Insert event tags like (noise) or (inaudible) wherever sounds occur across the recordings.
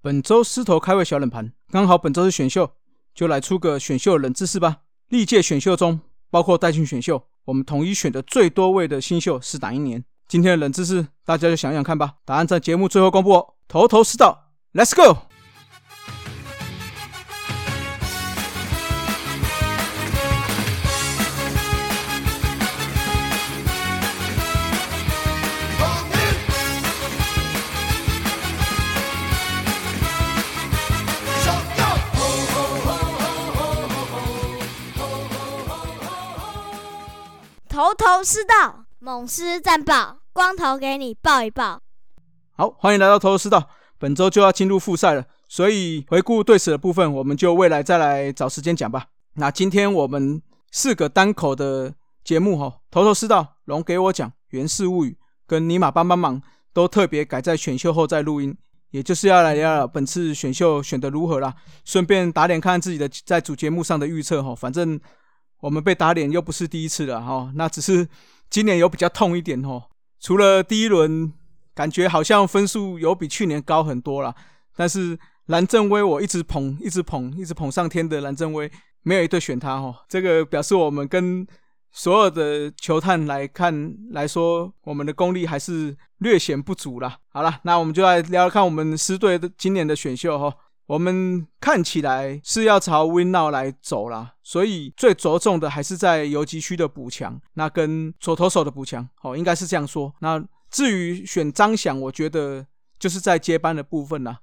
本周狮头开胃小冷盘，刚好本周是选秀，就来出个选秀冷知识吧。历届选秀中，包括代训选秀，我们统一选的最多位的新秀是哪一年？今天的冷知识，大家就想想看吧。答案在节目最后公布哦。头头是道，Let's go。头头是道，猛狮战报，光头给你报一报。好，欢迎来到头头是道。本周就要进入复赛了，所以回顾对史的部分，我们就未来再来找时间讲吧。那今天我们四个单口的节目哈，头头是道，龙给我讲，源氏物语跟尼玛帮帮忙都特别改在选秀后再录音，也就是要来聊聊本次选秀选的如何啦，顺便打脸看看自己的在主节目上的预测哈，反正。我们被打脸又不是第一次了哈，那只是今年有比较痛一点哦。除了第一轮感觉好像分数有比去年高很多了，但是蓝正威我一直捧，一直捧，一直捧上天的蓝正威没有一队选他哦。这个表示我们跟所有的球探来看来说，我们的功力还是略显不足啦。好了，那我们就来聊聊看我们狮队的今年的选秀哈。我们看起来是要朝 Win Now 来走啦，所以最着重的还是在游击区的补强，那跟左投手的补强，哦，应该是这样说。那至于选张翔，我觉得就是在接班的部分啦。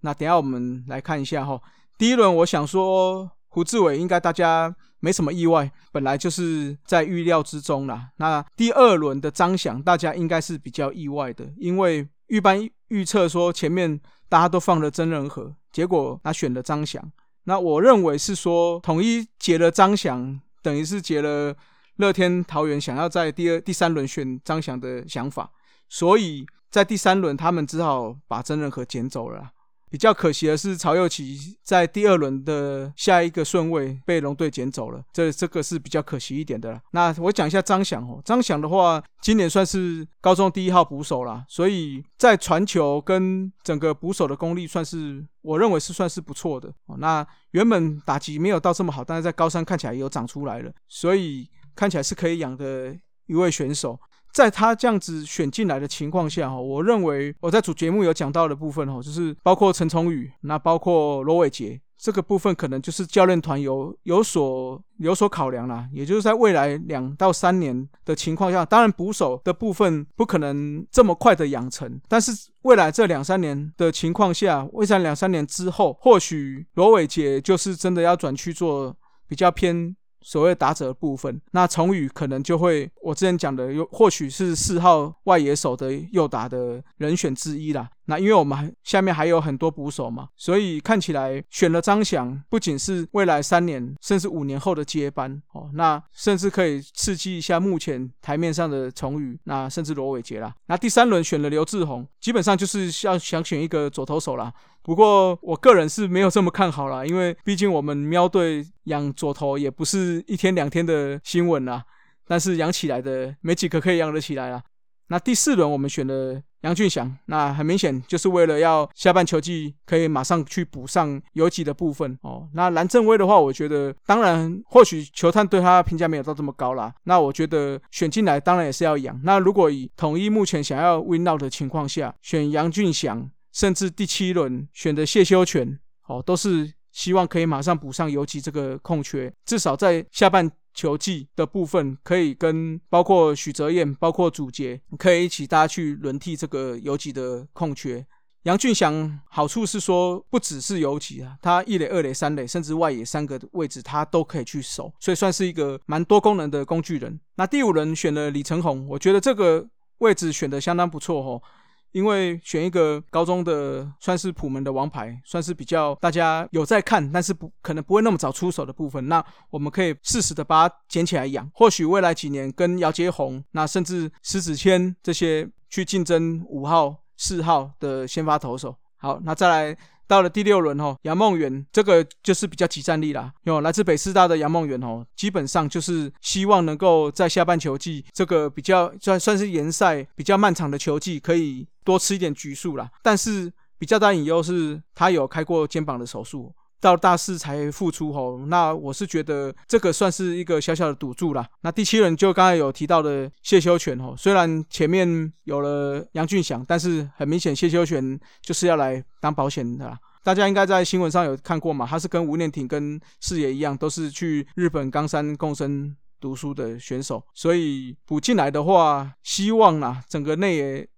那等下我们来看一下哈，第一轮我想说胡志伟应该大家没什么意外，本来就是在预料之中啦。那第二轮的张翔，大家应该是比较意外的，因为预班预测说前面大家都放了真人和。结果他选了张翔，那我认为是说统一结了张翔，等于是结了乐天桃园想要在第二、第三轮选张翔的想法，所以在第三轮他们只好把真人和捡走了。比较可惜的是，曹佑奇在第二轮的下一个顺位被龙队捡走了，这这个是比较可惜一点的。那我讲一下张翔哦，张翔的话，今年算是高中第一号捕手啦，所以在传球跟整个捕手的功力，算是我认为是算是不错的哦。那原本打击没有到这么好，但是在高三看起来有长出来了，所以看起来是可以养的一位选手。在他这样子选进来的情况下，哈，我认为我在主节目有讲到的部分，哈，就是包括陈崇宇，那包括罗伟杰这个部分，可能就是教练团有有所有所考量啦。也就是在未来两到三年的情况下，当然捕手的部分不可能这么快的养成，但是未来这两三年的情况下，未来两三年之后，或许罗伟杰就是真的要转去做比较偏。所谓打者部分，那重宇可能就会我之前讲的，又或许是四号外野手的右打的人选之一啦。那因为我们下面还有很多捕手嘛，所以看起来选了张翔，不仅是未来三年甚至五年后的接班哦，那甚至可以刺激一下目前台面上的崇宇，那甚至罗伟杰啦。那第三轮选了刘志宏，基本上就是要想选一个左投手啦。不过我个人是没有这么看好啦，因为毕竟我们喵队养左投也不是一天两天的新闻啦，但是养起来的没几个可以养得起来啦。那第四轮我们选了杨俊祥，那很明显就是为了要下半球季可以马上去补上游击的部分哦。那蓝正威的话，我觉得当然或许球探对他评价没有到这么高啦。那我觉得选进来当然也是要养。那如果以统一目前想要 win out 的情况下，选杨俊祥，甚至第七轮选的谢修全，哦，都是希望可以马上补上游击这个空缺，至少在下半。球技的部分可以跟包括许哲彦、包括祖杰，可以一起大家去轮替这个游击的空缺。杨俊祥好处是说，不只是游击啊，他一垒、二垒、三垒，甚至外野三个位置他都可以去守，所以算是一个蛮多功能的工具人。那第五轮选了李成宏，我觉得这个位置选的相当不错哦。因为选一个高中的算是普门的王牌，算是比较大家有在看，但是不可能不会那么早出手的部分，那我们可以适时的把它捡起来养，或许未来几年跟姚杰宏，那甚至石子谦这些去竞争五号、四号的先发投手。好，那再来。到了第六轮哦，杨梦圆这个就是比较集战力啦。哟来自北师大的杨梦圆哦，基本上就是希望能够在下半球季这个比较算算是联赛比较漫长的球季，可以多吃一点局数啦。但是比较大隐忧是他有开过肩膀的手术。到大四才复出吼，那我是觉得这个算是一个小小的赌注啦。那第七轮就刚才有提到的谢修全吼，虽然前面有了杨俊祥，但是很明显谢修全就是要来当保险的。大家应该在新闻上有看过嘛？他是跟吴念挺、跟四爷一样，都是去日本冈山共生读书的选手，所以补进来的话，希望啦整个内野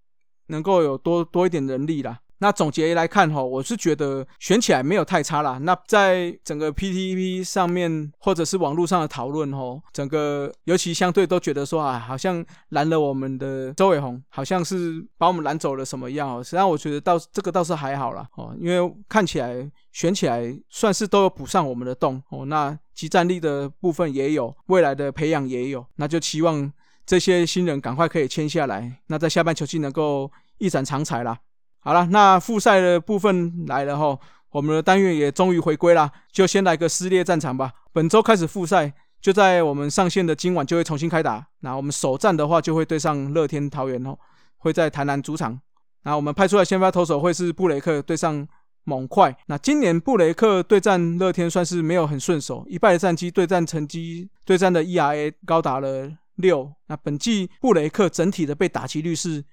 能够有多多一点人力啦。那总结来看哈，我是觉得选起来没有太差啦。那在整个 PTP 上面或者是网络上的讨论哈，整个尤其相对都觉得说啊，好像拦了我们的周伟宏，好像是把我们拦走了什么样哦。实际上我觉得倒这个倒是还好啦哦，因为看起来选起来算是都有补上我们的洞哦。那集战力的部分也有，未来的培养也有，那就期望这些新人赶快可以签下来，那在下半球季能够一展长才啦。好了，那复赛的部分来了哈，我们的单元也终于回归了，就先来个撕裂战场吧。本周开始复赛，就在我们上线的今晚就会重新开打。那我们首战的话就会对上乐天桃园哦，会在台南主场。那我们派出来先发投手会是布雷克对上猛快。那今年布雷克对战乐天算是没有很顺手，一败的战绩对战成绩对战的 ERA 高达了六。那本季布雷克整体的被打击率是。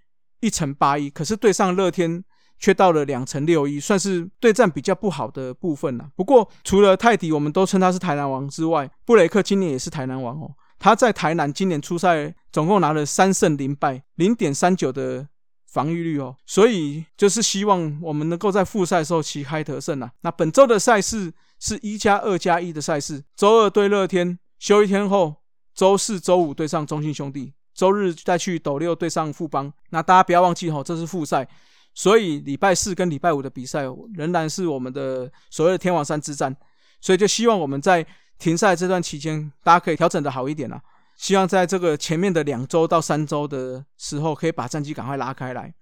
一成八一，可是对上乐天却到了两成六一，算是对战比较不好的部分了。不过除了泰迪，我们都称他是台南王之外，布雷克今年也是台南王哦。他在台南今年出赛总共拿了三胜零败，零点三九的防御率哦。所以就是希望我们能够在复赛的时候旗开得胜啊。那本周的赛事是一加二加一的赛事，周二对乐天，休一天后，周四周五对上中信兄弟。周日再去斗六对上富邦，那大家不要忘记哈，这是复赛，所以礼拜四跟礼拜五的比赛仍然是我们的所谓的天王山之战，所以就希望我们在停赛这段期间，大家可以调整的好一点啦。希望在这个前面的两周到三周的时候，可以把战绩赶快拉开来。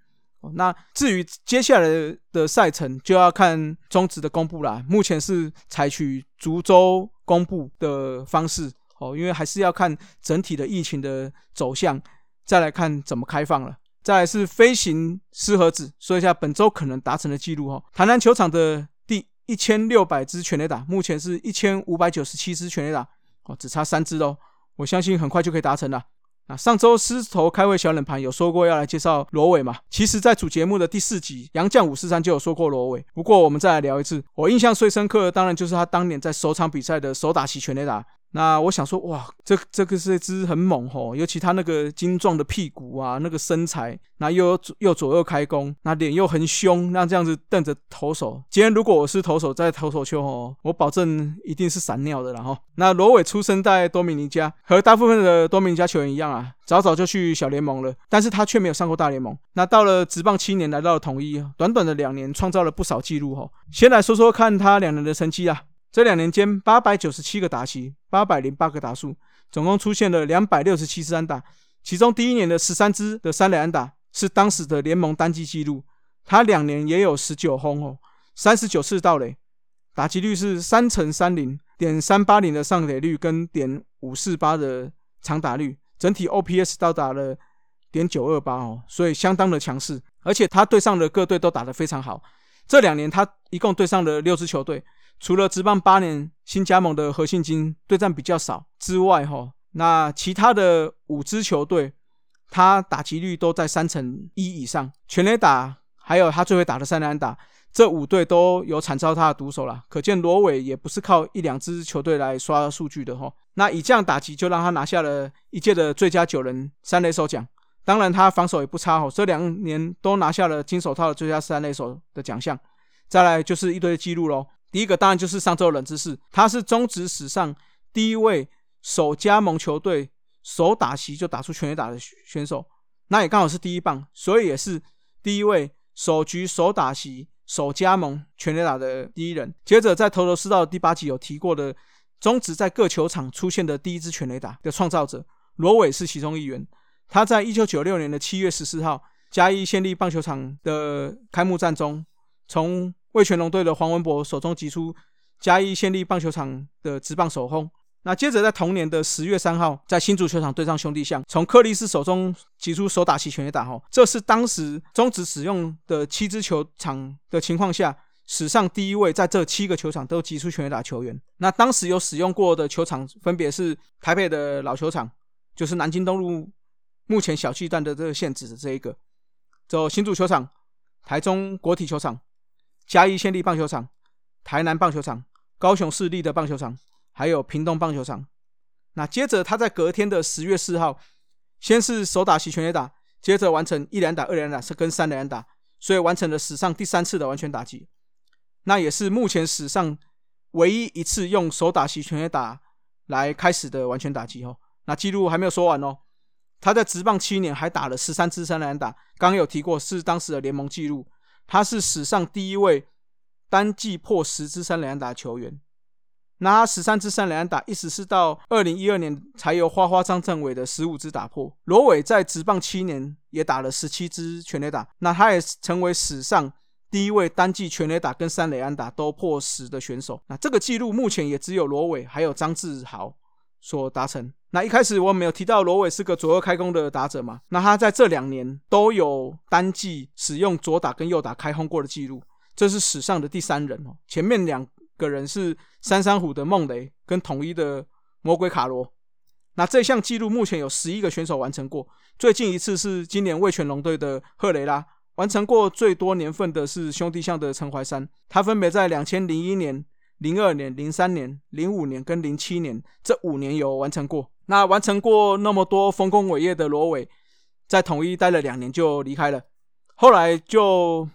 那至于接下来的赛程，就要看中职的公布啦。目前是采取逐周公布的方式。哦，因为还是要看整体的疫情的走向，再来看怎么开放了。再来是飞行失盒子，说一下本周可能达成的记录哈。台南球场的第一千六百支全垒打，目前是一千五百九十七支全垒打，哦，只差三支哦。我相信很快就可以达成了。啊，上周狮子头开会小冷盘有说过要来介绍罗伟嘛？其实，在主节目的第四集杨将五四三就有说过罗伟。不过我们再来聊一次，我印象最深刻的当然就是他当年在首场比赛的手打席全垒打。那我想说，哇，这这个是一只很猛吼，尤其他那个精壮的屁股啊，那个身材，那又又左右开弓，那脸又很凶，那这样子瞪着投手。今天如果我是投手在投手球吼，我保证一定是闪尿的了哈，那罗伟出生在多米尼加，和大部分的多米尼加球员一样啊，早早就去小联盟了，但是他却没有上过大联盟。那到了职棒七年，来到了统一，短短的两年，创造了不少记录吼。先来说说看他两年的成绩啊。这两年间，八百九十七个打席，八百零八个打数，总共出现了两百六十七支安打。其中第一年的十三支的三垒安打是当时的联盟单季纪录。他两年也有十九轰哦，三十九次盗垒，打击率是三乘三零点三八零的上垒率跟点五四八的长打率，整体 OPS 到达了点九二八哦，所以相当的强势。而且他对上的各队都打得非常好。这两年他一共对上了六支球队。除了职棒八年新加盟的何信金对战比较少之外，哈，那其他的五支球队，他打击率都在三成一以上，全垒打还有他最会打的三垒打，这五队都有惨遭他的毒手了。可见罗伟也不是靠一两支球队来刷数据的哈。那以这样打击就让他拿下了一届的最佳九人三垒手奖。当然他防守也不差哈，这两年都拿下了金手套的最佳三垒手的奖项。再来就是一堆记录喽。第一个当然就是上周冷知识，他是中职史上第一位首加盟球队首打席就打出全垒打的选手，那也刚好是第一棒，所以也是第一位首局首打席首加盟全垒打的第一人。接着在头头是道第八集有提过的中职在各球场出现的第一支全垒打的创造者罗伟是其中一员。他在一九九六年的七月十四号嘉义县立棒球场的开幕战中，从 (laughs) 魏全龙队的黄文博手中击出嘉义县立棒球场的直棒首轰，那接着在同年的十月三号，在新足球场对上兄弟象，从克里斯手中击出手打旗全垒打，后，这是当时终止使用的七支球场的情况下，史上第一位在这七个球场都击出全垒打球员。那当时有使用过的球场分别是台北的老球场，就是南京东路目前小巨蛋的这个现址的这一个，走新足球场、台中国体球场、嘉义县立棒球场、台南棒球场、高雄市立的棒球场。还有屏东棒球场，那接着他在隔天的十月四号，先是手打席全垒打，接着完成一连打、二连打是跟三连打，所以完成了史上第三次的完全打击，那也是目前史上唯一一次用手打席全垒打来开始的完全打击哦。那记录还没有说完哦，他在职棒七年还打了十三支三连打，刚刚有提过是当时的联盟纪录，他是史上第一位单季破十支三连打球员。拿十三支三连打，一直是到二零一二年才由花花张振伟的十五支打破。罗伟在职棒七年也打了十七支全垒打，那他也成为史上第一位单季全垒打跟三垒安打都破十的选手。那这个记录目前也只有罗伟还有张志豪所达成。那一开始我没有提到罗伟是个左右开弓的打者嘛？那他在这两年都有单季使用左打跟右打开轰过的记录，这是史上的第三人哦。前面两。个人是三山虎的孟雷跟统一的魔鬼卡罗，那这项记录目前有十一个选手完成过，最近一次是今年味全龙队的赫雷拉完成过，最多年份的是兄弟象的陈怀山，他分别在两千零一年、零二年、零三年、零五年跟零七年这五年有完成过。那完成过那么多丰功伟业的罗伟，在统一待了两年就离开了，后来就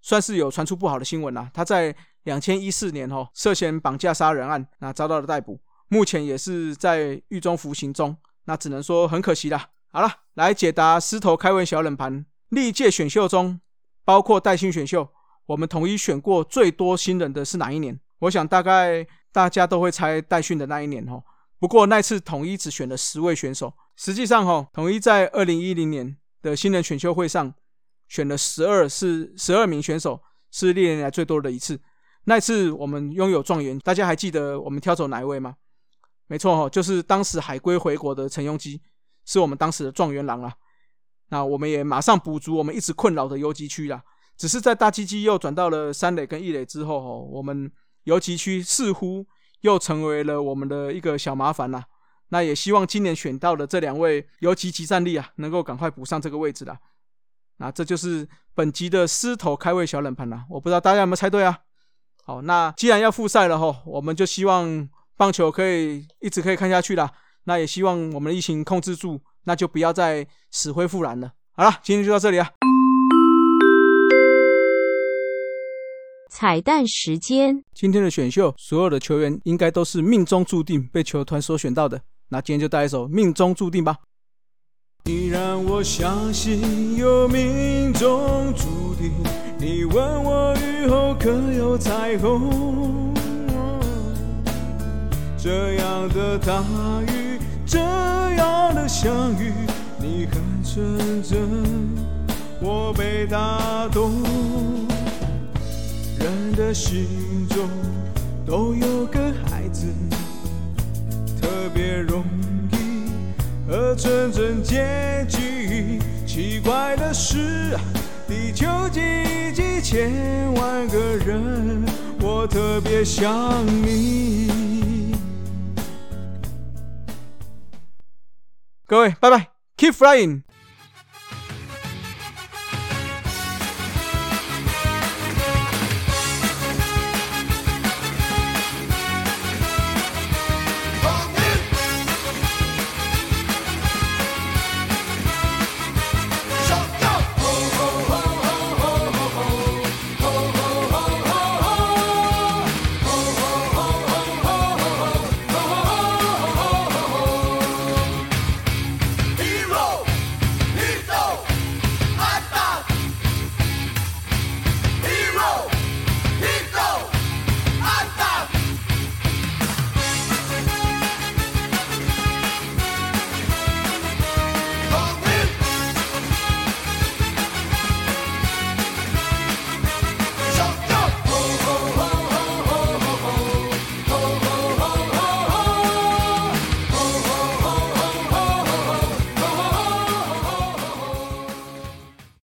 算是有传出不好的新闻啦，他在。两千一四年，哦，涉嫌绑架杀人案，那遭到了逮捕，目前也是在狱中服刑中，那只能说很可惜啦。好了，来解答狮头开胃小冷盘，历届选秀中，包括带薪选秀，我们统一选过最多新人的是哪一年？我想大概大家都会猜代训的那一年，哈。不过那次统一只选了十位选手，实际上，哈，统一在二零一零年的新人选秀会上选了十二，是十二名选手，是历年来最多的一次。那次我们拥有状元，大家还记得我们挑走哪一位吗？没错哈，就是当时海归回国的陈庸基，是我们当时的状元郎啊。那我们也马上补足我们一直困扰的游击区啦。只是在大基基又转到了三垒跟一垒之后，哈，我们游击区似乎又成为了我们的一个小麻烦啦。那也希望今年选到的这两位游击集战力啊，能够赶快补上这个位置啦。那这就是本集的狮头开胃小冷盘啦。我不知道大家有没有猜对啊？好，那既然要复赛了哈，我们就希望棒球可以一直可以看下去啦。那也希望我们的疫情控制住，那就不要再死灰复燃了。好了，今天就到这里啊。彩蛋时间，今天的选秀，所有的球员应该都是命中注定被球团所选到的。那今天就带一首《命中注定》吧。你让我相信有命中注定。你问我雨后可有彩虹？这样的大雨，这样的相遇，你很纯真，我被打动。人的心中都有个孩子，特别容易和纯真接近。奇怪的是。地球几几千万个人，我特别想你。各位，拜拜，Keep flying。